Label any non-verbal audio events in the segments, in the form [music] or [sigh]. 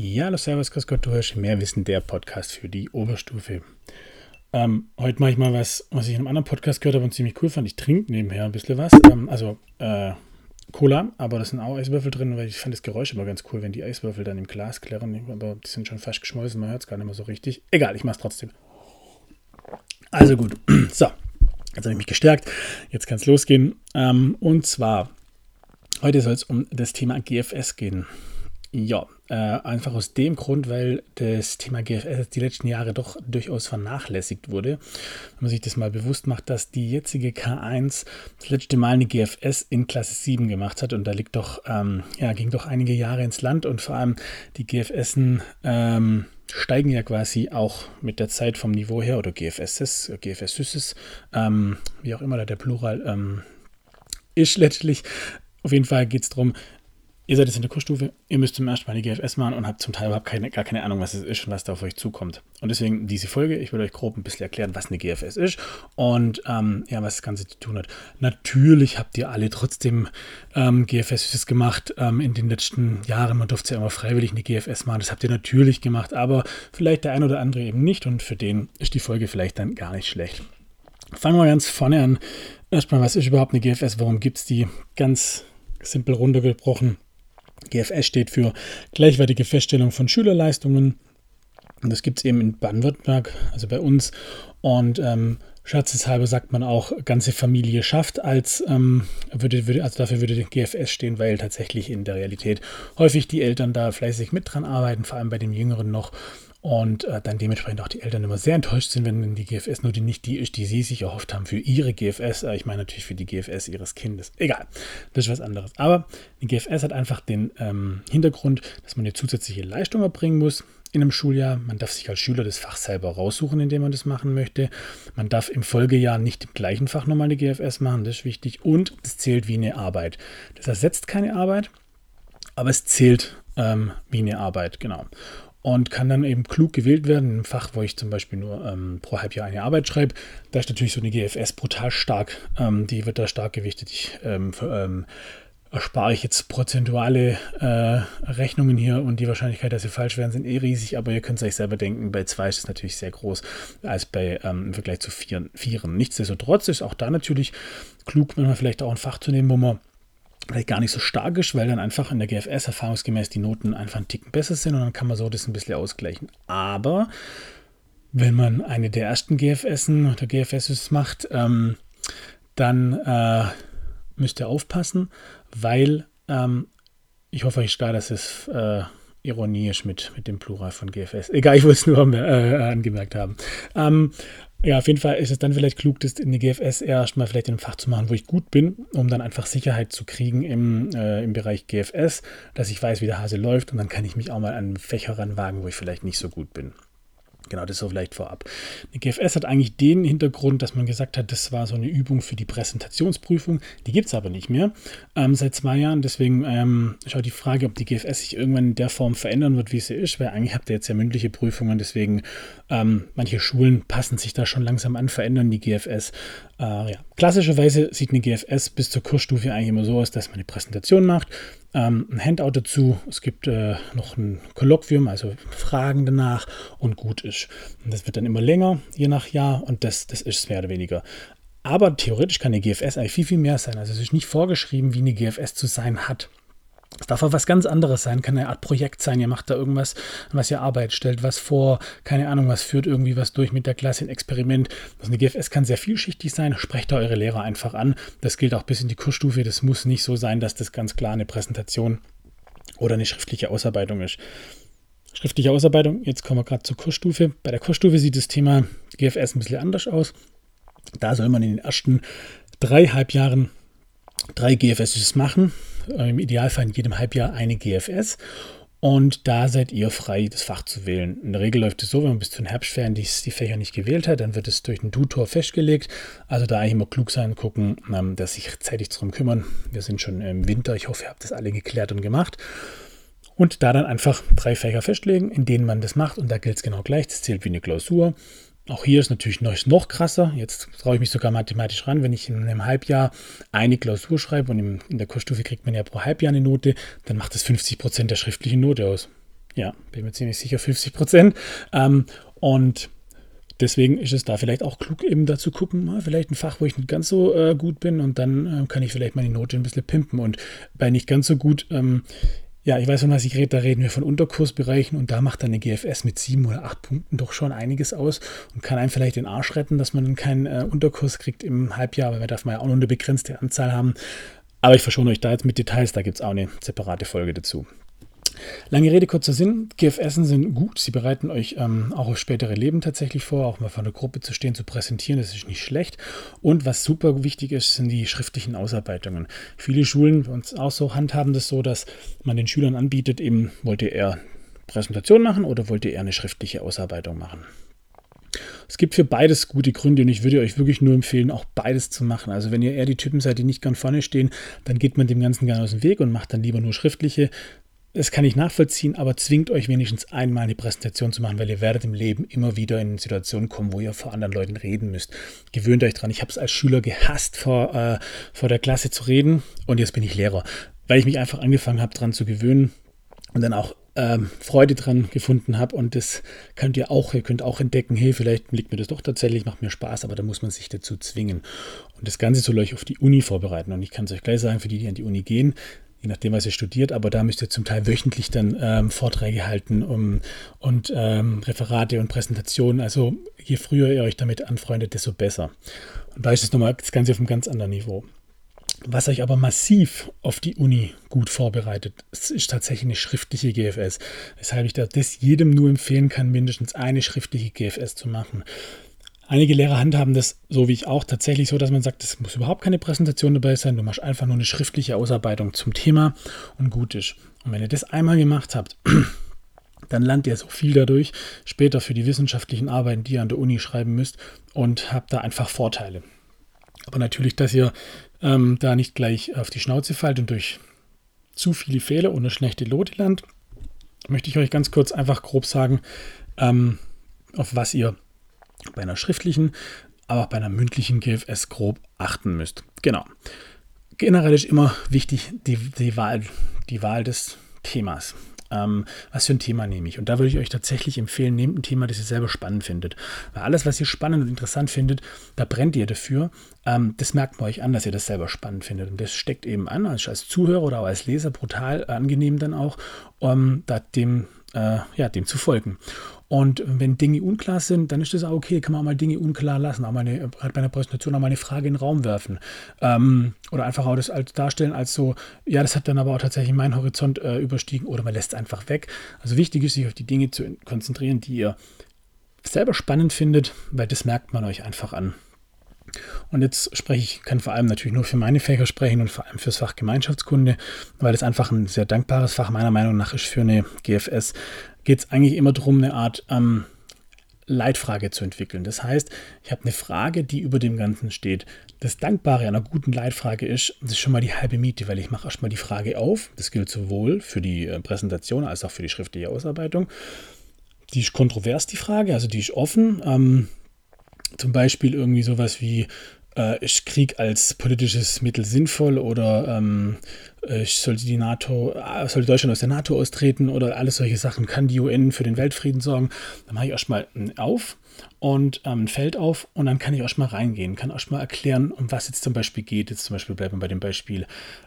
Ja, hallo Servus, Grüß Gott, du hörst mehr Wissen, der Podcast für die Oberstufe. Ähm, heute mache ich mal was, was ich in einem anderen Podcast gehört habe und ziemlich cool fand. Ich trinke nebenher ein bisschen was. Ähm, also äh, Cola, aber da sind auch Eiswürfel drin, weil ich fand das Geräusch immer ganz cool, wenn die Eiswürfel dann im Glas klirren. Aber die sind schon fast geschmolzen, man hört es gar nicht mehr so richtig. Egal, ich mache es trotzdem. Also gut, [clears throat] so, jetzt habe ich mich gestärkt. Jetzt kann es losgehen. Ähm, und zwar, heute soll es um das Thema GFS gehen. Ja, äh, einfach aus dem Grund, weil das Thema GFS die letzten Jahre doch durchaus vernachlässigt wurde. Wenn man sich das mal bewusst macht, dass die jetzige K1 das letzte Mal eine GFS in Klasse 7 gemacht hat und da liegt doch, ähm, ja, ging doch einige Jahre ins Land und vor allem die GFSen ähm, steigen ja quasi auch mit der Zeit vom Niveau her oder GFSs, GFSs, ähm, wie auch immer da der Plural ähm, ist letztlich. Auf jeden Fall geht es darum, Ihr seid jetzt in der Kursstufe, ihr müsst zum ersten Mal die GFS machen und habt zum Teil überhaupt keine, gar keine Ahnung, was es ist und was da auf euch zukommt. Und deswegen diese Folge, ich will euch grob ein bisschen erklären, was eine GFS ist und ähm, ja, was das Ganze zu tun hat. Natürlich habt ihr alle trotzdem ähm, GFS gemacht ähm, in den letzten Jahren. Man durfte ja immer freiwillig eine GFS machen, das habt ihr natürlich gemacht, aber vielleicht der ein oder andere eben nicht und für den ist die Folge vielleicht dann gar nicht schlecht. Fangen wir ganz vorne an. Erstmal, was ist überhaupt eine GFS? Warum gibt es die? Ganz simpel runtergebrochen GFS steht für gleichwertige Feststellung von Schülerleistungen. Und das gibt es eben in Baden-Württemberg, also bei uns. Und ähm, scherzeshalber sagt man auch, ganze Familie schafft, als ähm, würde, würde, also dafür würde GFS stehen, weil tatsächlich in der Realität häufig die Eltern da fleißig mit dran arbeiten, vor allem bei den Jüngeren noch und äh, dann dementsprechend auch die Eltern immer sehr enttäuscht sind, wenn die GFS-Note nicht die ist, die sie sich erhofft haben für ihre GFS. Äh, ich meine natürlich für die GFS ihres Kindes. Egal, das ist was anderes. Aber die GFS hat einfach den ähm, Hintergrund, dass man eine zusätzliche Leistung erbringen muss in einem Schuljahr. Man darf sich als Schüler das Fach selber raussuchen, in dem man das machen möchte. Man darf im Folgejahr nicht im gleichen Fach nochmal eine GFS machen, das ist wichtig. Und es zählt wie eine Arbeit. Das ersetzt keine Arbeit, aber es zählt ähm, wie eine Arbeit, genau und kann dann eben klug gewählt werden. Im Fach, wo ich zum Beispiel nur ähm, pro Halbjahr eine Arbeit schreibe, da ist natürlich so eine GFS brutal stark. Ähm, die wird da stark gewichtet. Ich ähm, für, ähm, erspare ich jetzt prozentuale äh, Rechnungen hier und die Wahrscheinlichkeit, dass sie falsch werden, sind eh riesig, aber ihr könnt es euch selber denken, bei zwei ist es natürlich sehr groß als bei ähm, im Vergleich zu vieren. vieren. Nichtsdestotrotz ist auch da natürlich klug, manchmal vielleicht auch ein Fach zu nehmen, wo man vielleicht gar nicht so stark ist, weil dann einfach in der GFS erfahrungsgemäß die Noten einfach einen Ticken besser sind und dann kann man so das ein bisschen ausgleichen. Aber wenn man eine der ersten GFSen oder GFSs macht, ähm, dann äh, müsst ihr aufpassen, weil ähm, ich hoffe euch gar, dass es äh, ironisch mit, mit dem Plural von GFS. Egal, ich wollte es nur äh, angemerkt haben. Ähm, ja, auf jeden Fall ist es dann vielleicht klug, das in die GFS erstmal vielleicht in einem Fach zu machen, wo ich gut bin, um dann einfach Sicherheit zu kriegen im, äh, im Bereich GFS, dass ich weiß, wie der Hase läuft und dann kann ich mich auch mal an Fächer ranwagen, wo ich vielleicht nicht so gut bin. Genau, das so vielleicht vorab. Die GFS hat eigentlich den Hintergrund, dass man gesagt hat, das war so eine Übung für die Präsentationsprüfung. Die gibt es aber nicht mehr ähm, seit zwei Jahren. Deswegen ähm, schaut die Frage, ob die GFS sich irgendwann in der Form verändern wird, wie sie ist, weil eigentlich habt ihr jetzt ja mündliche Prüfungen. Deswegen ähm, manche Schulen passen sich da schon langsam an, verändern die GFS. Äh, ja. Klassischerweise sieht eine GFS bis zur Kursstufe eigentlich immer so aus, dass man eine Präsentation macht, ähm, ein Handout dazu, es gibt äh, noch ein Kolloquium, also Fragen danach und gut ist. Und das wird dann immer länger, je nach Jahr und das, das ist es mehr oder weniger. Aber theoretisch kann eine GFS eigentlich viel, viel mehr sein. Also es ist nicht vorgeschrieben, wie eine GFS zu sein hat. Es darf auch was ganz anderes sein, kann eine Art Projekt sein. Ihr macht da irgendwas, was ihr arbeitet, stellt was vor, keine Ahnung, was führt irgendwie was durch mit der Klasse, ein Experiment. Also eine GFS kann sehr vielschichtig sein. Sprecht da eure Lehrer einfach an. Das gilt auch bis in die Kursstufe. Das muss nicht so sein, dass das ganz klar eine Präsentation oder eine schriftliche Ausarbeitung ist. Schriftliche Ausarbeitung, jetzt kommen wir gerade zur Kursstufe. Bei der Kursstufe sieht das Thema GFS ein bisschen anders aus. Da soll man in den ersten drei Halbjahren drei GFSs machen im Idealfall in jedem Halbjahr eine GFS. Und da seid ihr frei, das Fach zu wählen. In der Regel läuft es so, wenn man bis zu den Herbstferien die, die Fächer nicht gewählt hat, dann wird es durch einen Tutor festgelegt. Also da eigentlich immer klug sein, gucken, ähm, dass sich zeitig darum kümmern. Wir sind schon im Winter. Ich hoffe, ihr habt das alle geklärt und gemacht. Und da dann einfach drei Fächer festlegen, in denen man das macht. Und da gilt es genau gleich. Das zählt wie eine Klausur. Auch hier ist natürlich noch, noch krasser. Jetzt traue ich mich sogar mathematisch ran, wenn ich in einem Halbjahr eine Klausur schreibe und in der Kursstufe kriegt man ja pro Halbjahr eine Note, dann macht das 50 Prozent der schriftlichen Note aus. Ja, bin mir ziemlich sicher 50 Prozent. Ähm, und deswegen ist es da vielleicht auch klug, eben dazu gucken, vielleicht ein Fach, wo ich nicht ganz so äh, gut bin und dann äh, kann ich vielleicht meine Note ein bisschen pimpen. Und bei nicht ganz so gut, ähm, ja, ich weiß, von was ich rede, da reden wir von Unterkursbereichen und da macht dann eine GFS mit sieben oder acht Punkten doch schon einiges aus und kann einem vielleicht den Arsch retten, dass man keinen äh, Unterkurs kriegt im Halbjahr, weil wir darf man ja auch nur eine begrenzte Anzahl haben. Aber ich verschone euch da jetzt mit Details, da gibt es auch eine separate Folge dazu. Lange Rede, kurzer Sinn. GFS sind gut. Sie bereiten euch ähm, auch auf spätere Leben tatsächlich vor, auch mal vor einer Gruppe zu stehen, zu präsentieren. Das ist nicht schlecht. Und was super wichtig ist, sind die schriftlichen Ausarbeitungen. Viele Schulen bei uns auch so handhaben das so, dass man den Schülern anbietet, eben wollt ihr eher Präsentation machen oder wollt ihr eher eine schriftliche Ausarbeitung machen. Es gibt für beides gute Gründe und ich würde euch wirklich nur empfehlen, auch beides zu machen. Also wenn ihr eher die Typen seid, die nicht gern vorne stehen, dann geht man dem Ganzen gerne aus dem Weg und macht dann lieber nur schriftliche. Das kann ich nachvollziehen, aber zwingt euch wenigstens einmal eine Präsentation zu machen, weil ihr werdet im Leben immer wieder in Situationen kommen, wo ihr vor anderen Leuten reden müsst. Gewöhnt euch dran. Ich habe es als Schüler gehasst, vor, äh, vor der Klasse zu reden und jetzt bin ich Lehrer, weil ich mich einfach angefangen habe, dran zu gewöhnen und dann auch ähm, Freude dran gefunden habe. Und das könnt ihr auch, ihr könnt auch entdecken, hey, vielleicht liegt mir das doch tatsächlich, macht mir Spaß, aber da muss man sich dazu zwingen. Und das Ganze soll euch auf die Uni vorbereiten. Und ich kann es euch gleich sagen, für die, die an die Uni gehen, je nachdem, was ihr studiert, aber da müsst ihr zum Teil wöchentlich dann ähm, Vorträge halten um, und ähm, Referate und Präsentationen. Also je früher ihr euch damit anfreundet, desto besser. Und da ist es nochmal das Ganze auf einem ganz anderen Niveau. Was euch aber massiv auf die Uni gut vorbereitet, ist tatsächlich eine schriftliche GFS. Weshalb ich das jedem nur empfehlen kann, mindestens eine schriftliche GFS zu machen. Einige Lehrer handhaben das, so wie ich auch, tatsächlich so, dass man sagt, es muss überhaupt keine Präsentation dabei sein, du machst einfach nur eine schriftliche Ausarbeitung zum Thema und gut ist. Und wenn ihr das einmal gemacht habt, [clears throat] dann lernt ihr so viel dadurch, später für die wissenschaftlichen Arbeiten, die ihr an der Uni schreiben müsst und habt da einfach Vorteile. Aber natürlich, dass ihr ähm, da nicht gleich auf die Schnauze fallt und durch zu viele Fehler und eine schlechte Lote lernt, möchte ich euch ganz kurz einfach grob sagen, ähm, auf was ihr bei einer schriftlichen, aber auch bei einer mündlichen GFS grob achten müsst. Genau. Generell ist immer wichtig die, die, Wahl, die Wahl des Themas. Ähm, was für ein Thema nehme ich? Und da würde ich euch tatsächlich empfehlen, nehmt ein Thema, das ihr selber spannend findet. Weil alles, was ihr spannend und interessant findet, da brennt ihr dafür. Ähm, das merkt man euch an, dass ihr das selber spannend findet. Und das steckt eben an, als, als Zuhörer oder auch als Leser brutal angenehm dann auch, um da dem, äh, ja, dem zu folgen. Und wenn Dinge unklar sind, dann ist das auch okay, kann man auch mal Dinge unklar lassen, auch mal eine, bei einer Präsentation auch mal eine Frage in den Raum werfen. Ähm, oder einfach auch das als darstellen als so, ja, das hat dann aber auch tatsächlich meinen Horizont äh, überstiegen oder man lässt es einfach weg. Also wichtig ist, sich auf die Dinge zu konzentrieren, die ihr selber spannend findet, weil das merkt man euch einfach an. Und jetzt spreche ich, kann vor allem natürlich nur für meine Fächer sprechen und vor allem fürs Fach Gemeinschaftskunde, weil es einfach ein sehr dankbares Fach meiner Meinung nach ist für eine GFS, geht es eigentlich immer darum, eine Art ähm, Leitfrage zu entwickeln. Das heißt, ich habe eine Frage, die über dem Ganzen steht. Das Dankbare an einer guten Leitfrage ist, das ist schon mal die halbe Miete, weil ich mache erstmal die Frage auf. Das gilt sowohl für die äh, Präsentation als auch für die schriftliche Ausarbeitung. Die ist kontrovers, die Frage, also die ist offen. Ähm, zum Beispiel irgendwie sowas wie, äh, ist Krieg als politisches Mittel sinnvoll oder ähm, äh, sollte die NATO, äh, sollte Deutschland aus der NATO austreten oder alles solche Sachen, kann die UN für den Weltfrieden sorgen? Dann mache ich erstmal auf und ähm, ein Feld auf und dann kann ich erstmal reingehen, kann erstmal erklären, um was jetzt zum Beispiel geht. Jetzt zum Beispiel bleiben wir bei dem Beispiel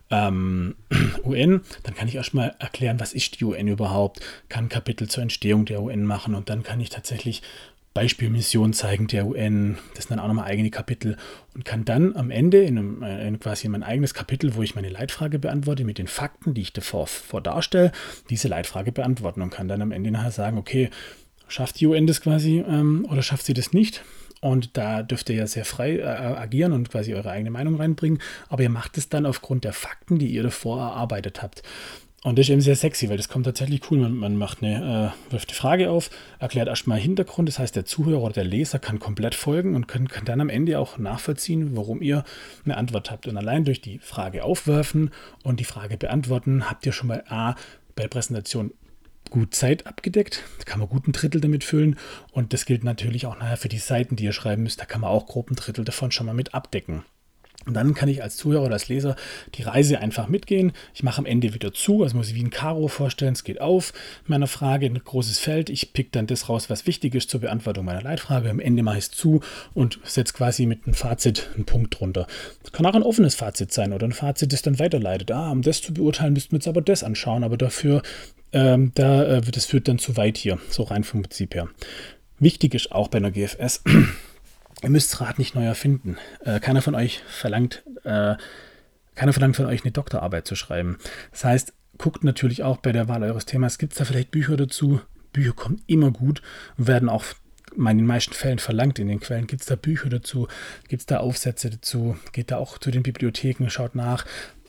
ähm, [clears throat] UN. Dann kann ich erstmal erklären, was ist die UN überhaupt, kann Kapitel zur Entstehung der UN machen und dann kann ich tatsächlich Beispielmission zeigen der UN. Das sind dann auch nochmal eigene Kapitel und kann dann am Ende in, einem, äh, in quasi mein eigenes Kapitel, wo ich meine Leitfrage beantworte, mit den Fakten, die ich davor vor darstelle, diese Leitfrage beantworten und kann dann am Ende nachher sagen, okay, schafft die UN das quasi ähm, oder schafft sie das nicht? Und da dürft ihr ja sehr frei äh, agieren und quasi eure eigene Meinung reinbringen. Aber ihr macht es dann aufgrund der Fakten, die ihr davor erarbeitet habt. Und das ist eben sehr sexy, weil das kommt tatsächlich cool. Man, man macht eine, äh, wirft die Frage auf, erklärt erstmal Hintergrund. Das heißt, der Zuhörer oder der Leser kann komplett folgen und kann, kann dann am Ende auch nachvollziehen, warum ihr eine Antwort habt. Und allein durch die Frage aufwerfen und die Frage beantworten, habt ihr schon mal A, bei Präsentation gut Zeit abgedeckt. Da kann man gut ein Drittel damit füllen. Und das gilt natürlich auch nachher für die Seiten, die ihr schreiben müsst. Da kann man auch grob ein Drittel davon schon mal mit abdecken. Und dann kann ich als Zuhörer oder als Leser die Reise einfach mitgehen. Ich mache am Ende wieder zu, also muss ich wie ein Karo vorstellen. Es geht auf meiner Frage, ein großes Feld. Ich pick dann das raus, was wichtig ist zur Beantwortung meiner Leitfrage. Am Ende mache ich es zu und setze quasi mit einem Fazit einen Punkt drunter. Das kann auch ein offenes Fazit sein oder ein Fazit, das dann weiterleitet. Ah, um das zu beurteilen, müssten wir uns aber das anschauen. Aber dafür, ähm, da, äh, das führt dann zu weit hier, so rein vom Prinzip her. Wichtig ist auch bei einer GFS, [clears throat] ihr müsst das Rad nicht neu erfinden. Äh, keiner von euch verlangt, äh, keiner verlangt von euch eine Doktorarbeit zu schreiben. Das heißt, guckt natürlich auch bei der Wahl eures Themas, gibt es da vielleicht Bücher dazu? Bücher kommen immer gut und werden auch in den meisten Fällen verlangt in den Quellen. Gibt es da Bücher dazu? Gibt es da Aufsätze dazu? Geht da auch zu den Bibliotheken, schaut nach.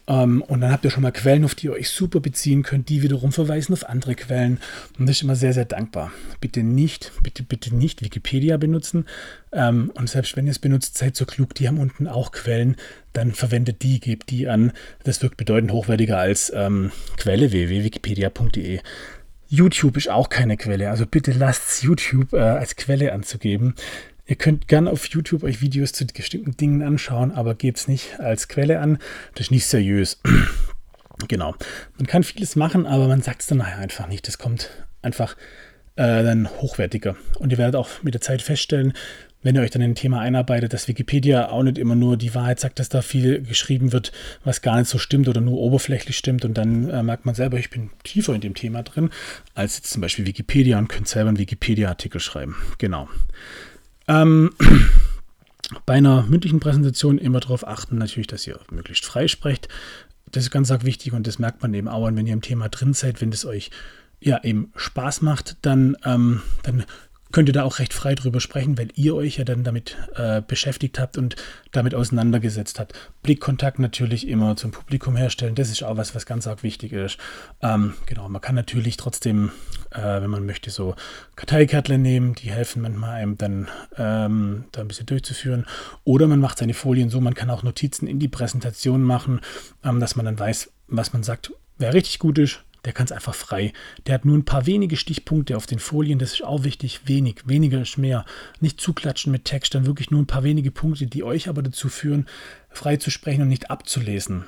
Ähm, und dann habt ihr schon mal Quellen, auf die ihr euch super beziehen könnt, die wiederum verweisen auf andere Quellen. Und das ist immer sehr, sehr dankbar. Bitte nicht, bitte, bitte nicht Wikipedia benutzen. Ähm, und selbst wenn ihr es benutzt, seid so klug, die haben unten auch Quellen, dann verwendet die, gebt die an. Das wirkt bedeutend hochwertiger als ähm, Quelle www.wikipedia.de. YouTube ist auch keine Quelle, also bitte lasst YouTube äh, als Quelle anzugeben. Ihr könnt gerne auf YouTube euch Videos zu bestimmten Dingen anschauen, aber gebt es nicht als Quelle an. Das ist nicht seriös. [clears throat] genau. Man kann vieles machen, aber man sagt es dann nachher einfach nicht. Das kommt einfach äh, dann hochwertiger. Und ihr werdet auch mit der Zeit feststellen, wenn ihr euch dann in ein Thema einarbeitet, dass Wikipedia auch nicht immer nur die Wahrheit sagt, dass da viel geschrieben wird, was gar nicht so stimmt oder nur oberflächlich stimmt. Und dann äh, merkt man selber, ich bin tiefer in dem Thema drin, als jetzt zum Beispiel Wikipedia und könnt selber einen Wikipedia-Artikel schreiben. Genau. Ähm, [clears throat] bei einer mündlichen Präsentation immer darauf achten, natürlich, dass ihr möglichst frei sprecht. Das ist ganz arg wichtig und das merkt man eben auch, wenn ihr im Thema drin seid, wenn es euch ja eben Spaß macht, dann, ähm, dann könnt ihr da auch recht frei drüber sprechen, weil ihr euch ja dann damit äh, beschäftigt habt und damit auseinandergesetzt habt. Blickkontakt natürlich immer zum Publikum herstellen, das ist auch was, was ganz arg wichtig ist. Ähm, genau, man kann natürlich trotzdem, äh, wenn man möchte, so Karteikärtle nehmen, die helfen manchmal einem dann ähm, da ein bisschen durchzuführen. Oder man macht seine Folien so, man kann auch Notizen in die Präsentation machen, ähm, dass man dann weiß, was man sagt, wer richtig gut ist der kann es einfach frei. Der hat nur ein paar wenige Stichpunkte auf den Folien, das ist auch wichtig. Wenig, weniger ist mehr. Nicht zuklatschen mit Text, dann wirklich nur ein paar wenige Punkte, die euch aber dazu führen, frei zu sprechen und nicht abzulesen.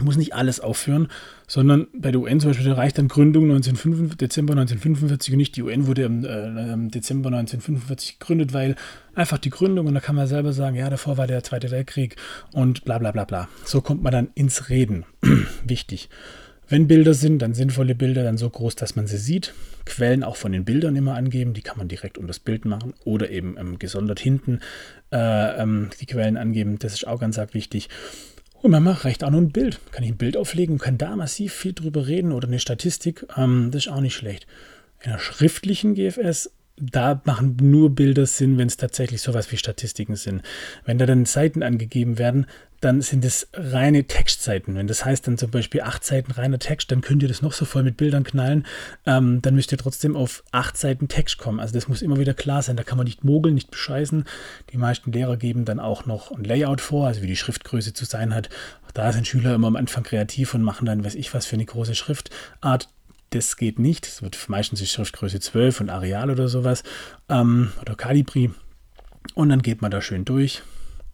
Muss nicht alles aufführen, sondern bei der UN zum Beispiel reicht dann Gründung 1945, Dezember 1945 und nicht die UN wurde im, äh, Dezember 1945 gegründet, weil einfach die Gründung und da kann man selber sagen, ja, davor war der Zweite Weltkrieg und bla bla bla bla. So kommt man dann ins Reden. [clears throat] Wichtig. Wenn Bilder sind, dann sinnvolle Bilder, dann so groß, dass man sie sieht. Quellen auch von den Bildern immer angeben, die kann man direkt unter das Bild machen oder eben ähm, gesondert hinten äh, ähm, die Quellen angeben. Das ist auch ganz arg wichtig. Und manchmal reicht auch nur ein Bild. Kann ich ein Bild auflegen und kann da massiv viel drüber reden oder eine Statistik. Ähm, das ist auch nicht schlecht. In einer schriftlichen GFS da machen nur Bilder Sinn, wenn es tatsächlich sowas wie Statistiken sind. Wenn da dann Seiten angegeben werden, dann sind es reine Textseiten. Wenn das heißt dann zum Beispiel acht Seiten reiner Text, dann könnt ihr das noch so voll mit Bildern knallen. Ähm, dann müsst ihr trotzdem auf acht Seiten Text kommen. Also das muss immer wieder klar sein. Da kann man nicht mogeln, nicht bescheißen. Die meisten Lehrer geben dann auch noch ein Layout vor, also wie die Schriftgröße zu sein hat. Auch da sind Schüler immer am Anfang kreativ und machen dann, weiß ich was, für eine große Schriftart das geht nicht. Es wird meistens die Schriftgröße 12 und Areal oder sowas ähm, oder Calibri. Und dann geht man da schön durch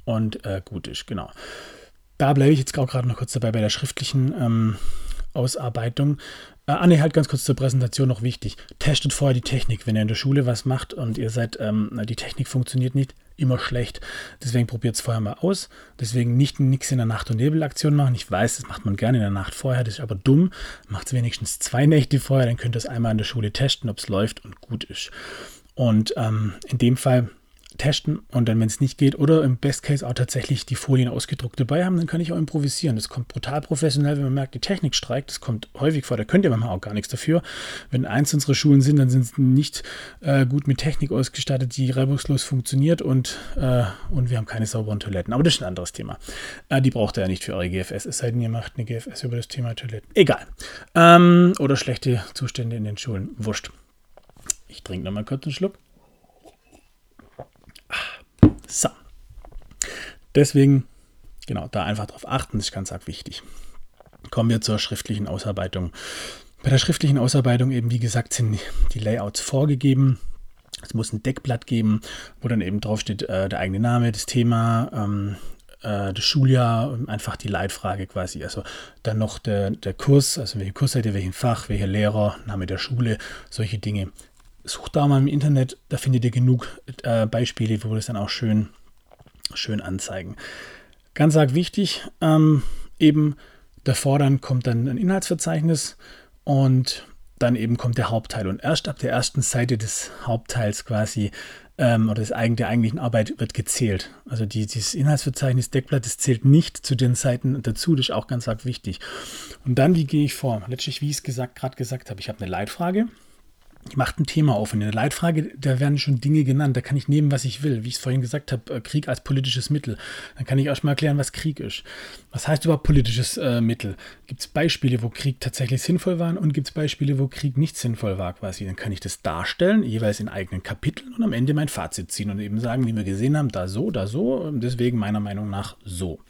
und äh, gut ist, genau. Da bleibe ich jetzt auch gerade noch kurz dabei bei der schriftlichen ähm, Ausarbeitung. Äh, ah, halt ganz kurz zur Präsentation noch wichtig. Testet vorher die Technik. Wenn ihr in der Schule was macht und ihr seid, ähm, die Technik funktioniert nicht, immer schlecht. Deswegen probiert es vorher mal aus. Deswegen nicht nichts in der Nacht- und Nebelaktion machen. Ich weiß, das macht man gerne in der Nacht vorher, das ist aber dumm. Macht es wenigstens zwei Nächte vorher, dann könnt ihr es einmal in der Schule testen, ob es läuft und gut ist. Und ähm, in dem Fall testen und dann, wenn es nicht geht, oder im Best Case auch tatsächlich die Folien ausgedruckt dabei haben, dann kann ich auch improvisieren. Das kommt brutal professionell, wenn man merkt, die Technik streikt. Das kommt häufig vor, da könnt ihr manchmal auch gar nichts dafür. Wenn eins unserer Schulen sind, dann sind sie nicht äh, gut mit Technik ausgestattet, die reibungslos funktioniert und, äh, und wir haben keine sauberen Toiletten. Aber das ist ein anderes Thema. Äh, die braucht ihr ja nicht für eure GFS, es sei denn, ihr macht eine GFS über das Thema Toiletten. Egal. Ähm, oder schlechte Zustände in den Schulen. Wurscht. Ich trinke nochmal kurz einen Schluck. So. Deswegen, genau, da einfach drauf achten, ist ganz arg wichtig. Kommen wir zur schriftlichen Ausarbeitung. Bei der schriftlichen Ausarbeitung eben, wie gesagt, sind die Layouts vorgegeben. Es muss ein Deckblatt geben, wo dann eben draufsteht, äh, der eigene Name, das Thema, ähm, äh, das Schuljahr einfach die Leitfrage quasi. Also dann noch der, der Kurs, also welche Kursseite, welchen Fach, welcher Lehrer, Name der Schule, solche Dinge. Sucht da mal im Internet, da findet ihr genug äh, Beispiele, wo wir das dann auch schön, schön anzeigen. Ganz arg wichtig, ähm, eben davor dann kommt dann ein Inhaltsverzeichnis und dann eben kommt der Hauptteil. Und erst ab der ersten Seite des Hauptteils quasi ähm, oder des, der eigentlichen Arbeit wird gezählt. Also die, dieses Inhaltsverzeichnis Deckblatt, das zählt nicht zu den Seiten dazu, das ist auch ganz arg wichtig. Und dann, wie gehe ich vor? Letztlich, wie ich es gerade gesagt habe, ich habe eine Leitfrage ich mache ein Thema auf. In der Leitfrage, da werden schon Dinge genannt. Da kann ich nehmen, was ich will. Wie ich es vorhin gesagt habe, äh, Krieg als politisches Mittel. Dann kann ich erstmal erklären, was Krieg ist. Was heißt überhaupt politisches äh, Mittel? Gibt es Beispiele, wo Krieg tatsächlich sinnvoll war und gibt es Beispiele, wo Krieg nicht sinnvoll war quasi? Dann kann ich das darstellen, jeweils in eigenen Kapiteln und am Ende mein Fazit ziehen und eben sagen, wie wir gesehen haben, da so, da so, deswegen meiner Meinung nach so.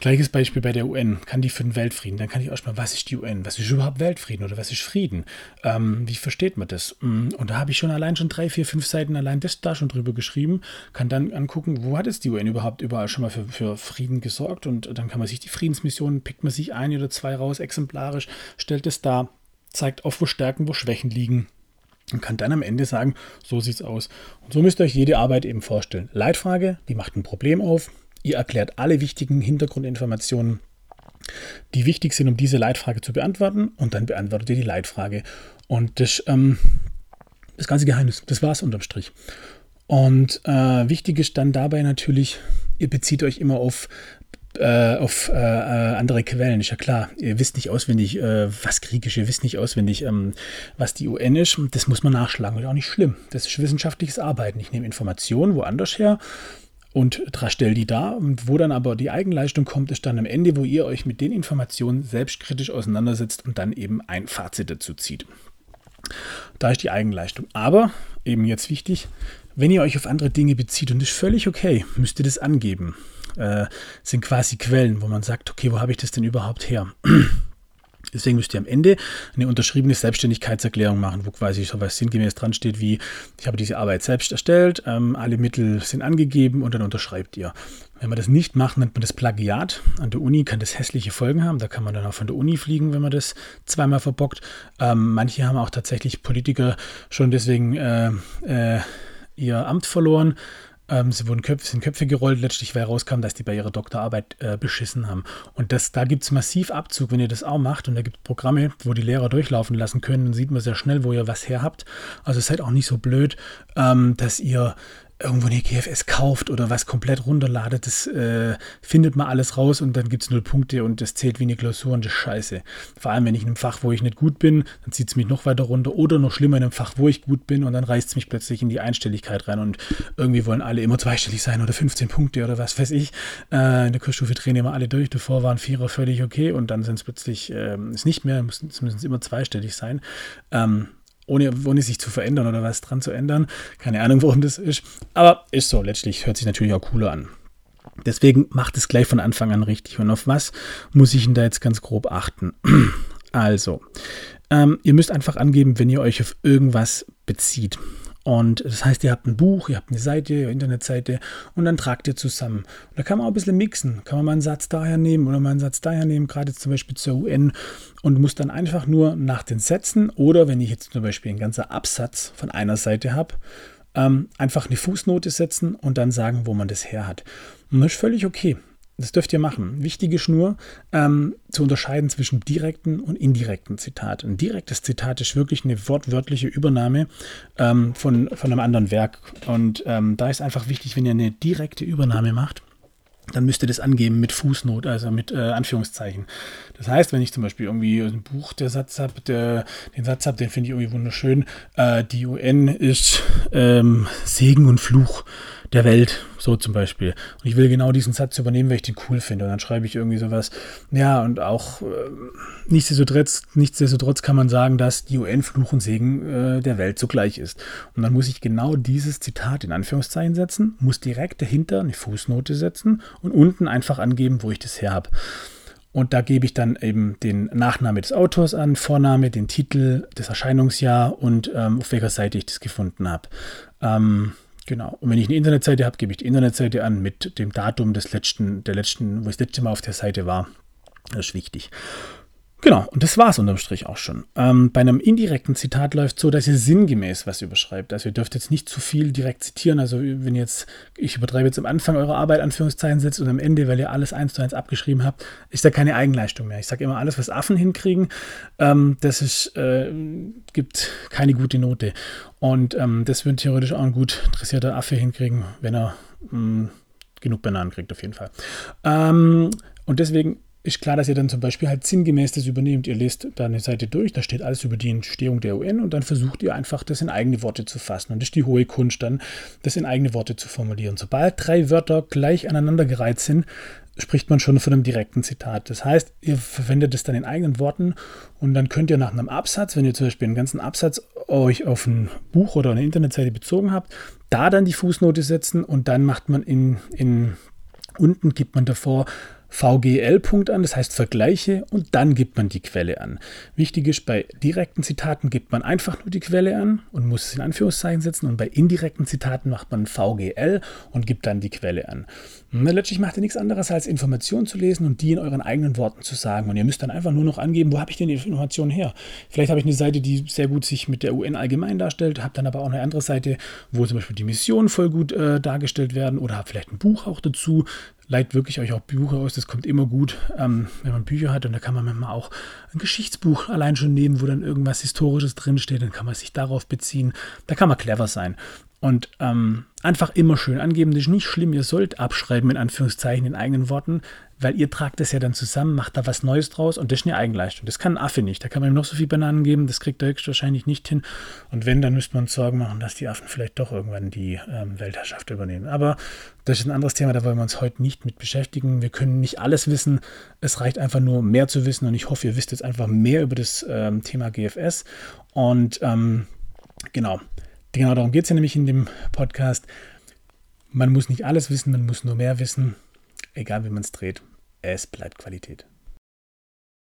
Gleiches Beispiel bei der UN. Kann die für den Weltfrieden? Dann kann ich erstmal, was ist die UN? Was ist überhaupt Weltfrieden oder was ist Frieden? Ähm, wie versteht man das? Mm, und da habe ich schon allein schon drei, vier, fünf Seiten allein das da schon drüber geschrieben. Kann dann angucken, wo hat es die UN überhaupt überall schon mal für, für Frieden gesorgt? Und dann kann man sich die Friedensmissionen, pickt man sich ein oder zwei raus, exemplarisch, stellt es da, zeigt auf, wo Stärken, wo Schwächen liegen und kann dann am Ende sagen, so sieht's aus. Und so müsst ihr euch jede Arbeit eben vorstellen. Leitfrage, die macht ein Problem auf, Ihr erklärt alle wichtigen Hintergrundinformationen, die wichtig sind, um diese Leitfrage zu beantworten. Und dann beantwortet ihr die Leitfrage. Und das, ähm, das ganze Geheimnis, das war es unterm Strich. Und äh, wichtig ist dann dabei natürlich, ihr bezieht euch immer auf, äh, auf äh, äh andere Quellen. Ist ja klar, ihr wisst nicht auswendig, äh, was griechisch, ihr wisst nicht auswendig, ähm, was die UN ist. Das muss man nachschlagen. Ist auch nicht schlimm. Das ist wissenschaftliches Arbeiten. Ich nehme Informationen woanders her und stell die da. Und wo dann aber die Eigenleistung kommt, ist dann am Ende, wo ihr euch mit den Informationen selbstkritisch auseinandersetzt und dann eben ein Fazit dazu zieht. Da ist die Eigenleistung. Aber eben jetzt wichtig, wenn ihr euch auf andere Dinge bezieht und ist völlig okay, müsst ihr das angeben. Äh, sind quasi Quellen, wo man sagt, okay, wo habe ich das denn überhaupt her? [clears throat] Deswegen müsst ihr am Ende eine unterschriebene Selbstständigkeitserklärung machen, wo quasi so was sinngemäß dran steht wie, ich habe diese Arbeit selbst erstellt, ähm, alle Mittel sind angegeben und dann unterschreibt ihr. Wenn man das nicht macht, nennt man das Plagiat. An der Uni kann das hässliche Folgen haben. Da kann man dann auch von der Uni fliegen, wenn man das zweimal verbockt. Ähm, manche haben auch tatsächlich Politiker schon deswegen äh, äh, ihr Amt verloren ähm, sie wurden Köpfe, sind Köpfe gerollt, letztlich, weil rauskam, dass die bei ihrer Doktorarbeit äh, beschissen haben. Und das, da gibt es massiv Abzug, wenn ihr das auch macht. Und da gibt es Programme, wo die Lehrer durchlaufen lassen können. Dann sieht man sehr schnell, wo ihr was her habt. Also seid auch nicht so blöd, ähm, dass ihr irgendwo eine GFS kauft oder was komplett runterladet, das äh, findet man alles raus und dann gibt es null Punkte und das zählt wie eine Klausur und das ist scheiße. Vor allem, wenn ich in einem Fach, wo ich nicht gut bin, dann zieht es mich noch weiter runter oder noch schlimmer in einem Fach, wo ich gut bin und dann reißt es mich plötzlich in die Einstelligkeit rein und irgendwie wollen alle immer zweistellig sein oder 15 Punkte oder was weiß ich. Äh, in der Kursstufe drehen immer alle durch, davor waren Vierer völlig okay und dann sind es plötzlich, äh, ist nicht mehr, müssen, es immer zweistellig sein. Ähm, ohne, ohne sich zu verändern oder was dran zu ändern. Keine Ahnung, warum das ist. Aber ist so, letztlich hört sich natürlich auch cooler an. Deswegen macht es gleich von Anfang an richtig. Und auf was muss ich denn da jetzt ganz grob achten? [clears throat] Also, ähm, ihr müsst einfach angeben, wenn ihr euch auf irgendwas bezieht. Und das heißt, ihr habt ein Buch, ihr habt eine Seite, eine Internetseite und dann tragt ihr zusammen. Und da kann man auch ein bisschen mixen. Kann man mal einen Satz daher nehmen oder mal einen Satz daher nehmen, gerade zum Beispiel zur UN und muss dann einfach nur nach den Sätzen oder wenn ich jetzt zum Beispiel ein ganzer Absatz von einer Seite habe, ähm, einfach eine Fußnote setzen und dann sagen, wo man das her hat. Und das ist völlig okay. Das dürft ihr machen. Wichtig ist nur, ähm, zu unterscheiden zwischen direkten und indirekten Zitat. Ein direktes Zitat ist wirklich eine wortwörtliche Übernahme ähm, von, von einem anderen Werk. Und ähm, da ist einfach wichtig, wenn ihr eine direkte Übernahme macht, dann müsst ihr das angeben mit Fußnot, also mit äh, Anführungszeichen. Das heißt, wenn ich zum Beispiel irgendwie ein Buch der Satz habe, den Satz habe, den finde ich irgendwie wunderschön. Äh, die UN ist ähm, Segen und Fluch der Welt, so zum Beispiel. Und ich will genau diesen Satz übernehmen, weil ich den cool finde. Und dann schreibe ich irgendwie sowas. Ja, und auch äh, nichtsdestotrotz, nichtsdestotrotz kann man sagen, dass die UN Fluch und Segen äh, der Welt zugleich ist. Und dann muss ich genau dieses Zitat in Anführungszeichen setzen, muss direkt dahinter eine Fußnote setzen und unten einfach angeben, wo ich das her habe. Und da gebe ich dann eben den Nachname des Autors an, Vorname, den Titel, das Erscheinungsjahr und ähm, auf welcher Seite ich das gefunden habe. Ähm, Genau. Und wenn ich eine Internetseite habe, gebe ich die Internetseite an mit dem Datum des letzten, der letzten, wo ich das letzte Mal auf der Seite war. Das ist wichtig. Genau, und das war es unterm Strich auch schon. Ähm, bei einem indirekten Zitat läuft so, dass ihr sinngemäß was überschreibt. Also ihr dürft jetzt nicht zu viel direkt zitieren. Also wenn jetzt, ich übertreibe jetzt am Anfang eurer Arbeit Anführungszeichen setzt und am Ende, weil ihr alles eins zu eins abgeschrieben habt, ist da keine Eigenleistung mehr. Ich sage immer, alles, was Affen hinkriegen, ähm, das ist, äh, gibt keine gute Note. Und ähm, das würde theoretisch auch ein gut interessierter Affe hinkriegen, wenn er mh, mm, genug Bananen kriegt, auf jeden Fall. Ähm, und deswegen ist klar, dass ihr dann zum Beispiel halt sinngemäß das übernehmt. Ihr lest da eine Seite durch, da steht alles über die Entstehung der UN und dann versucht ihr einfach, das in eigene Worte zu fassen. Und das ist die hohe Kunst dann, das in eigene Worte zu formulieren. Sobald drei Wörter gleich aneinandergereiht sind, spricht man schon von einem direkten Zitat. Das heißt, ihr verwendet es dann in eigenen Worten und dann könnt ihr nach einem Absatz, wenn ihr zum Beispiel einen ganzen Absatz euch auf ein Buch oder eine Internetseite bezogen habt, da dann die Fußnote setzen und dann macht man in, in unten gibt man davor VGL-Punkt an, das heißt Vergleiche, und dann gibt man die Quelle an. Wichtig ist, bei direkten Zitaten gibt man einfach nur die Quelle an und muss es in Anführungszeichen setzen, und bei indirekten Zitaten macht man VGL und gibt dann die Quelle an. Und letztlich macht ihr nichts anderes, als Informationen zu lesen und die in euren eigenen Worten zu sagen. Und ihr müsst dann einfach nur noch angeben, wo habe ich denn die Informationen her? Vielleicht habe ich eine Seite, die sehr gut sich mit der UN allgemein darstellt, habe dann aber auch eine andere Seite, wo zum Beispiel die Missionen voll gut äh, dargestellt werden oder habe vielleicht ein Buch auch dazu, leiht wirklich euch auch Bücher aus. Das kommt immer gut, ähm, wenn man Bücher hat. Und da kann man manchmal auch ein Geschichtsbuch allein schon nehmen, wo dann irgendwas Historisches drinsteht. Dann kann man sich darauf beziehen. Da kann man clever sein. Und ähm, einfach immer schön angeben, das ist nicht schlimm, ihr sollt abschreiben, in Anführungszeichen, in eigenen Worten, weil ihr tragt das ja dann zusammen, macht da was Neues draus und das ist eine Eigenleistung. Das kann ein Affe nicht. Da kann man ihm noch so viel Bananen geben, das kriegt er höchstwahrscheinlich nicht hin. Und wenn, dann müsste man Sorgen machen, dass die Affen vielleicht doch irgendwann die ähm, Weltherrschaft übernehmen. Aber das ist ein anderes Thema, da wollen wir uns heute nicht mit beschäftigen. Wir können nicht alles wissen. Es reicht einfach nur mehr zu wissen und ich hoffe, ihr wisst jetzt einfach mehr über das ähm, Thema GFS. Und ähm, genau. Genau darum geht es ja nämlich in dem Podcast. Man muss nicht alles wissen, man muss nur mehr wissen. Egal wie man es dreht, es bleibt Qualität.